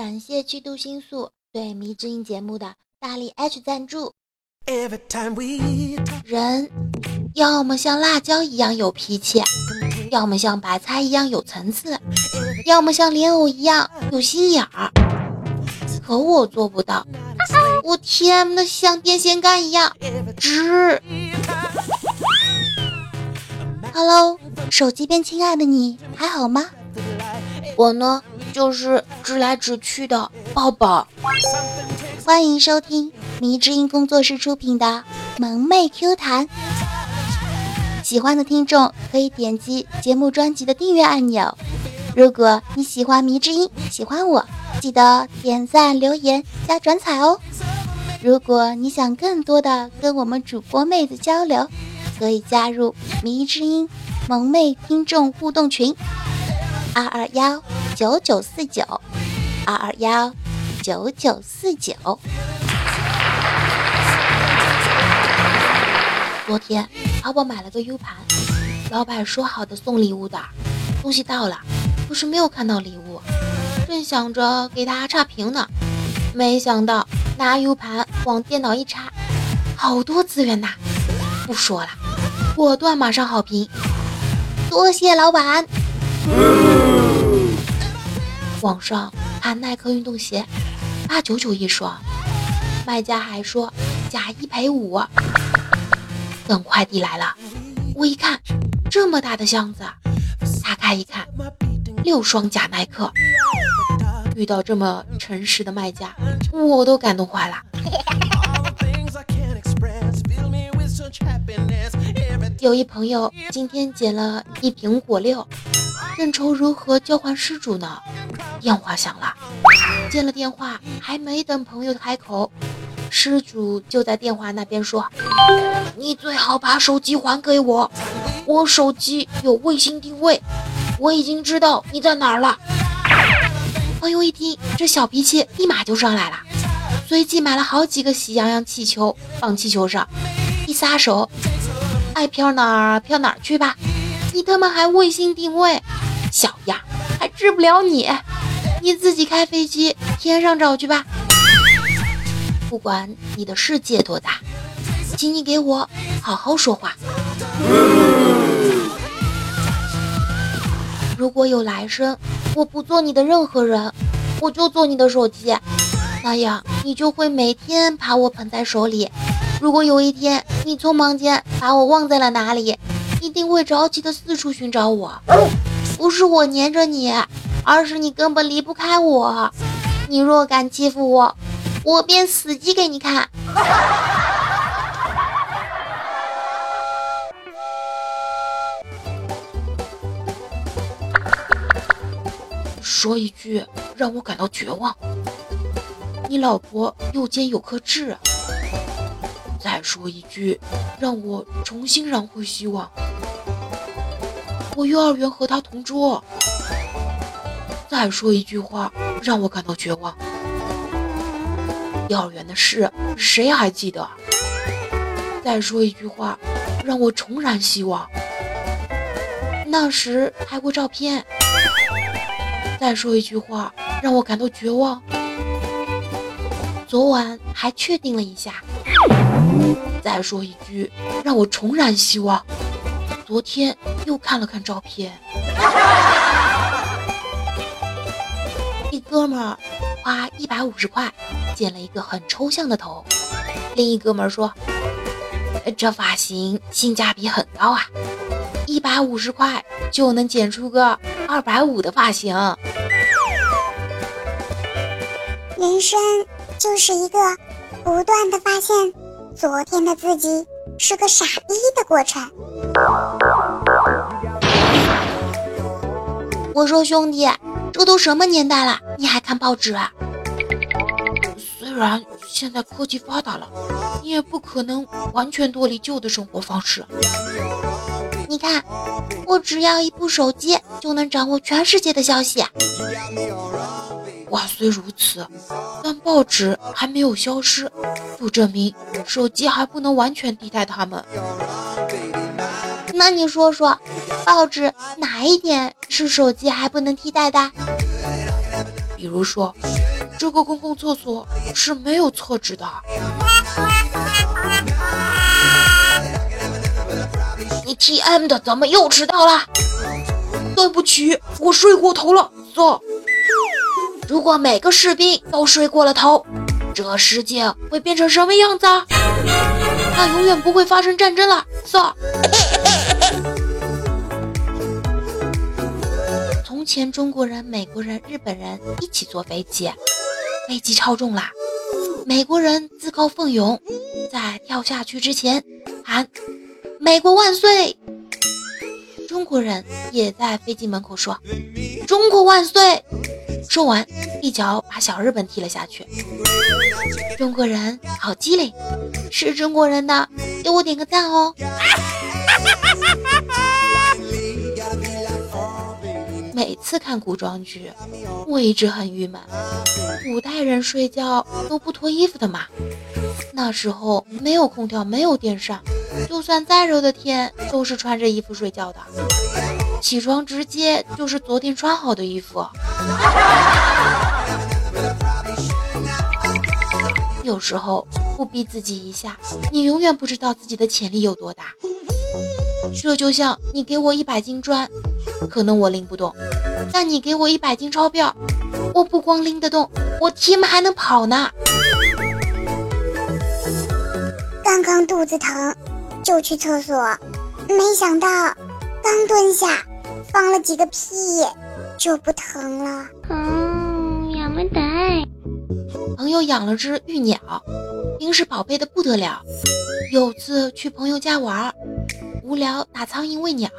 感谢七度星宿对迷之音节目的大力 H 赞助。人要么像辣椒一样有脾气，要么像白菜一样有层次，要么像莲藕一样有心眼儿。可我做不到，我甜的像电线杆一样直。Hello，手机边亲爱的你还好吗？我呢，就是直来直去的抱抱。欢迎收听迷之音工作室出品的萌妹 Q 弹。喜欢的听众可以点击节目专辑的订阅按钮。如果你喜欢迷之音，喜欢我，记得点赞、留言、加转采哦。如果你想更多的跟我们主播妹子交流，可以加入迷之音萌妹听众互动群：二二幺九九四九二二幺九九四九。昨天淘宝买了个 U 盘，老板说好的送礼物的，东西到了，可是没有看到礼物，正想着给大家差评呢，没想到拿 U 盘往电脑一插，好多资源呐！不说了，果断马上好评，多谢老板。网上看耐克运动鞋，八九九一双，卖家还说假一赔五。等快递来了，我一看，这么大的箱子，打开一看，六双假耐克。遇到这么诚实的卖家，我都感动坏了。有一朋友今天捡了一瓶果六，正愁如何交还失主呢，电话响了，接了电话，还没等朋友开口。失主就在电话那边说：“你最好把手机还给我，我手机有卫星定位，我已经知道你在哪儿了。”朋友一听，这小脾气立马就上来了，随即买了好几个喜羊羊气球放气球上，一撒手，爱飘哪儿飘哪儿去吧。你他妈还卫星定位，小样，还治不了你，你自己开飞机天上找去吧。不管你的世界多大，请你给我好好说话。如果有来生，我不做你的任何人，我就做你的手机，那样你就会每天把我捧在手里。如果有一天你匆忙间把我忘在了哪里，一定会着急的四处寻找我。不是我黏着你，而是你根本离不开我。你若敢欺负我。我便死机给你看。说一句让我感到绝望，你老婆右肩有颗痣。再说一句让我重新燃回希望，我幼儿园和他同桌。再说一句话让我感到绝望。幼儿园的事，谁还记得？再说一句话，让我重燃希望。那时拍过照片。再说一句话，让我感到绝望。昨晚还确定了一下。再说一句，让我重燃希望。昨天又看了看照片。一哥们儿花一百五十块。剪了一个很抽象的头，另一哥们说：“这发型性价比很高啊，一百五十块就能剪出个二百五的发型。”人生就是一个不断的发现昨天的自己是个傻逼的过程。我说兄弟，这都什么年代了，你还看报纸啊？虽然现在科技发达了，你也不可能完全脱离旧的生活方式。你看，我只要一部手机就能掌握全世界的消息。话虽如此，但报纸还没有消失，就证明手机还不能完全替代它们。那你说说，报纸哪一点是手机还不能替代的？比如说，这个公共厕所是没有厕纸的。你 T M 的怎么又迟到了？对不起，我睡过头了。Sir，如果每个士兵都睡过了头，这世界会变成什么样子？那永远不会发生战争了。Sir，从前中国人、美国人、日本人一起坐飞机，飞机超重啦。美国人自告奋勇，在跳下去之前喊。美国万岁！中国人也在飞机门口说：“中国万岁！”说完，一脚把小日本踢了下去。中国人好机灵，是中国人的，给我点个赞哦！每次看古装剧，我一直很郁闷，古代人睡觉都不脱衣服的嘛。那时候没有空调，没有电扇。就算再热的天，都是穿着衣服睡觉的。起床直接就是昨天穿好的衣服。有时候不逼自己一下，你永远不知道自己的潜力有多大。这就像你给我一百斤砖，可能我拎不动；但你给我一百斤钞票，我不光拎得动，我起码还能跑呢。刚刚肚子疼。就去厕所，没想到刚蹲下，放了几个屁就不疼了。嗯，养没得。朋友养了只玉鸟，平时宝贝的不得了。有次去朋友家玩，无聊打苍蝇喂鸟，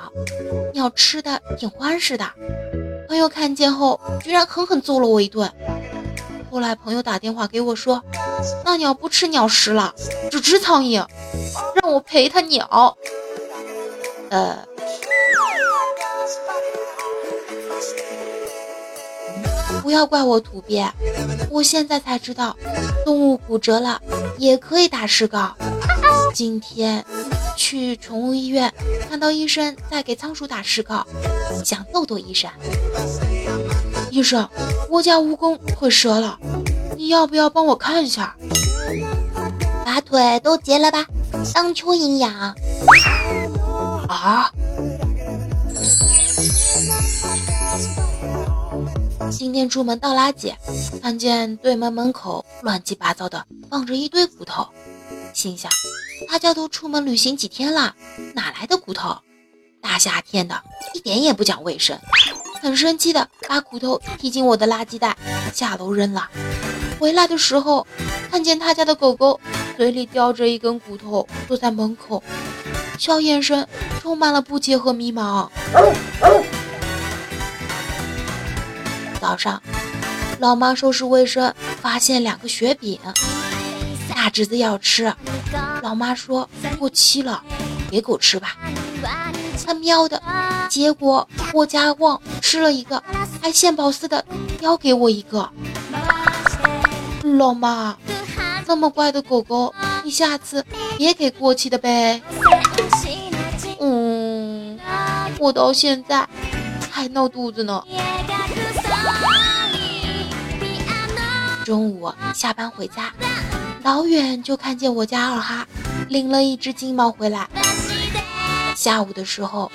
鸟吃的挺欢实的。朋友看见后，居然狠狠揍了我一顿。后来朋友打电话给我说，那鸟不吃鸟食了，只吃苍蝇。让我陪它鸟，呃，不要怪我土鳖，我现在才知道，动物骨折了也可以打石膏。今天去宠物医院，看到医生在给仓鼠打石膏，想逗逗医生。医生，我家蜈蚣腿折了，你要不要帮我看一下？把腿都截了吧。当蚯蚓养啊！今天出门倒垃圾，看见对门门口乱七八糟的放着一堆骨头，心想大家都出门旅行几天了，哪来的骨头？大夏天的，一点也不讲卫生，很生气的把骨头踢进我的垃圾袋，下楼扔了。回来的时候，看见他家的狗狗。嘴里叼着一根骨头，坐在门口，小眼神充满了不解和迷茫。早上，老妈收拾卫生，发现两个雪饼，大侄子要吃，老妈说过期了，给狗吃吧。他喵的，结果我家旺吃了一个，还献宝似的叼给我一个。老妈。那么乖的狗狗，你下次别给过期的呗。嗯，我到现在还闹肚子呢。中午下班回家，老远就看见我家二哈领了一只金毛回来。下午的时候，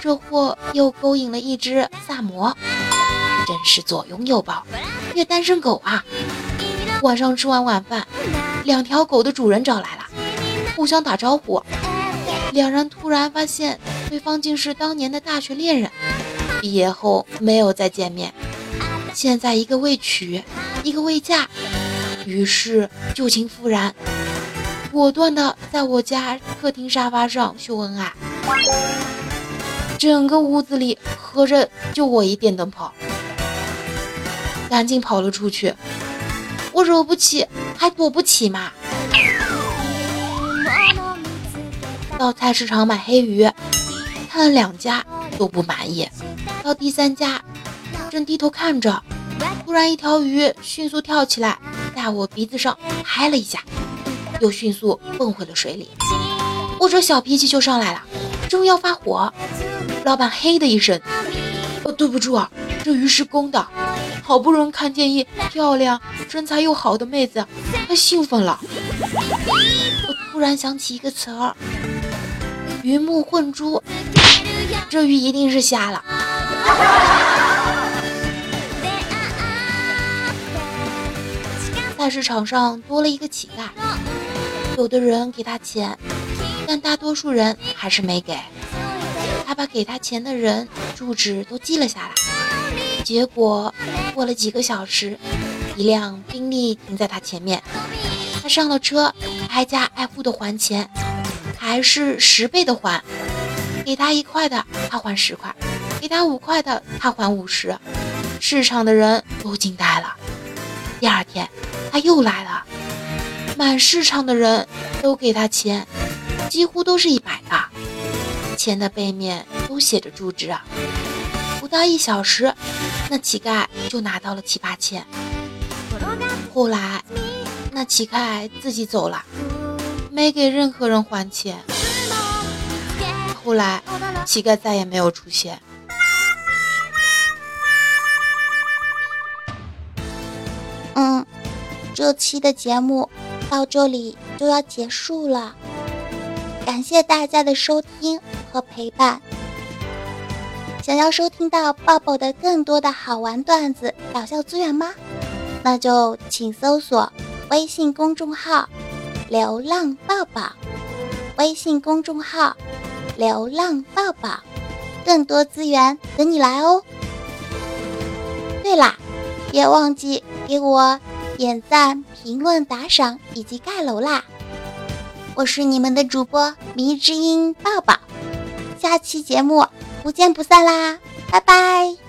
这货又勾引了一只萨摩，真是左拥右抱，虐单身狗啊！晚上吃完晚饭，两条狗的主人找来了，互相打招呼。两人突然发现对方竟是当年的大学恋人，毕业后没有再见面。现在一个未娶，一个未嫁，于是旧情复燃，果断的在我家客厅沙发上秀恩爱。整个屋子里合着就我一电灯泡，赶紧跑了出去。我惹不起，还躲不起嘛！到菜市场买黑鱼，看了两家都不满意。到第三家，正低头看着，突然一条鱼迅速跳起来，在我鼻子上拍了一下，又迅速蹦回了水里。我这小脾气就上来了，正要发火，老板嘿的一声：“哦，对不住啊，这鱼是公的。”好不容易看见一漂亮、身材又好的妹子，他兴奋了。我突然想起一个词儿，鱼目混珠，这鱼一定是瞎了。菜市场上多了一个乞丐，有的人给他钱，但大多数人还是没给。他把给他钱的人住址都记了下来，结果过了几个小时，一辆宾利停在他前面，他上了车，挨家挨户的还钱，还是十倍的还，给他一块的他还十块，给他五块的他还五十，市场的人都惊呆了。第二天他又来了，满市场的人都给他钱，几乎都是一百的。钱的背面都写着住址！不到一小时，那乞丐就拿到了七八千。后来，那乞丐自己走了，没给任何人还钱。后来，乞丐再也没有出现。这期的节目到这里就要结束了，感谢大家的收听。和陪伴。想要收听到抱抱的更多的好玩段子、搞笑资源吗？那就请搜索微信公众号“流浪抱抱”，微信公众号“流浪抱抱”，更多资源等你来哦。对啦，别忘记给我点赞、评论、打赏以及盖楼啦！我是你们的主播迷之音抱抱。下期节目不见不散啦，拜拜。